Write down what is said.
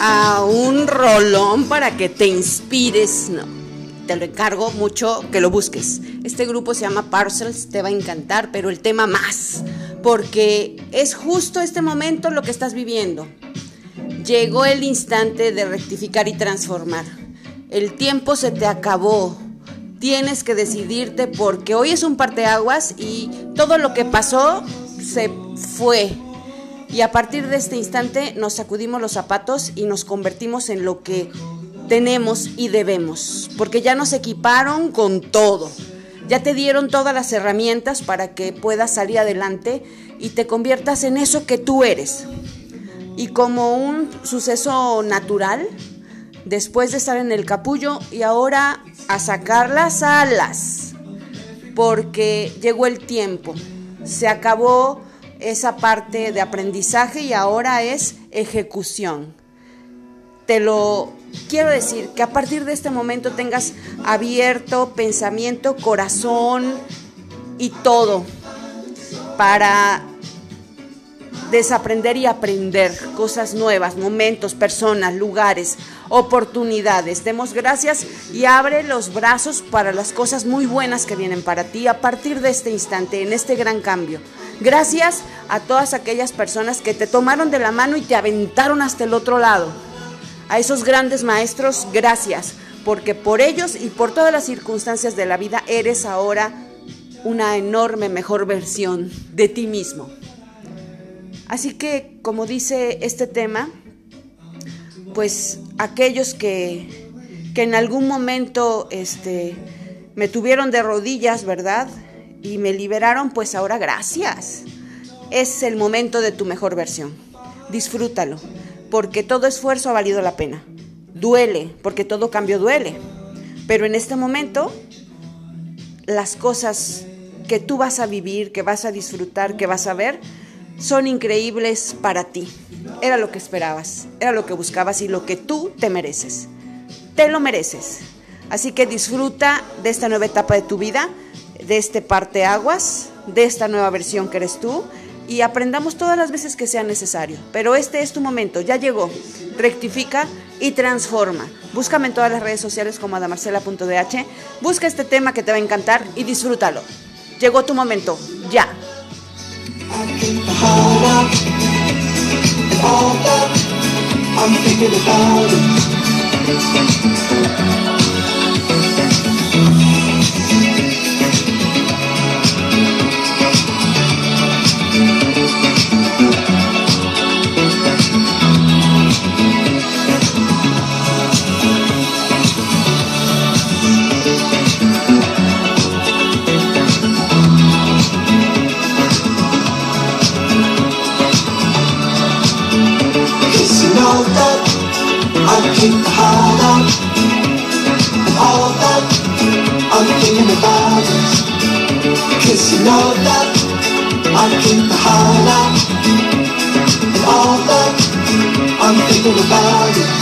A un rolón para que te inspires, no. Te lo encargo mucho que lo busques. Este grupo se llama Parcels, te va a encantar, pero el tema más, porque es justo este momento lo que estás viviendo. Llegó el instante de rectificar y transformar. El tiempo se te acabó. Tienes que decidirte porque hoy es un parteaguas y todo lo que pasó se fue y a partir de este instante nos sacudimos los zapatos y nos convertimos en lo que tenemos y debemos, porque ya nos equiparon con todo. Ya te dieron todas las herramientas para que puedas salir adelante y te conviertas en eso que tú eres. Y como un suceso natural, después de estar en el capullo y ahora a sacar las alas, porque llegó el tiempo, se acabó esa parte de aprendizaje y ahora es ejecución. Te lo quiero decir, que a partir de este momento tengas abierto pensamiento, corazón y todo para desaprender y aprender cosas nuevas, momentos, personas, lugares, oportunidades. Demos gracias y abre los brazos para las cosas muy buenas que vienen para ti a partir de este instante, en este gran cambio. Gracias a todas aquellas personas que te tomaron de la mano y te aventaron hasta el otro lado. A esos grandes maestros, gracias, porque por ellos y por todas las circunstancias de la vida eres ahora una enorme mejor versión de ti mismo. Así que, como dice este tema, pues aquellos que, que en algún momento este, me tuvieron de rodillas, ¿verdad? y me liberaron, pues ahora gracias. Es el momento de tu mejor versión. Disfrútalo, porque todo esfuerzo ha valido la pena. Duele, porque todo cambio duele. Pero en este momento, las cosas que tú vas a vivir, que vas a disfrutar, que vas a ver, son increíbles para ti. Era lo que esperabas, era lo que buscabas y lo que tú te mereces. Te lo mereces. Así que disfruta de esta nueva etapa de tu vida de este parteaguas, de esta nueva versión que eres tú y aprendamos todas las veces que sea necesario. Pero este es tu momento, ya llegó. Rectifica y transforma. Búscame en todas las redes sociales como adamarcela.dh. Busca este tema que te va a encantar y disfrútalo. Llegó tu momento, ya. I'm thinking about it. that I keep hard on All that I'm thinking about is you know that I keep hard on All that I'm thinking about is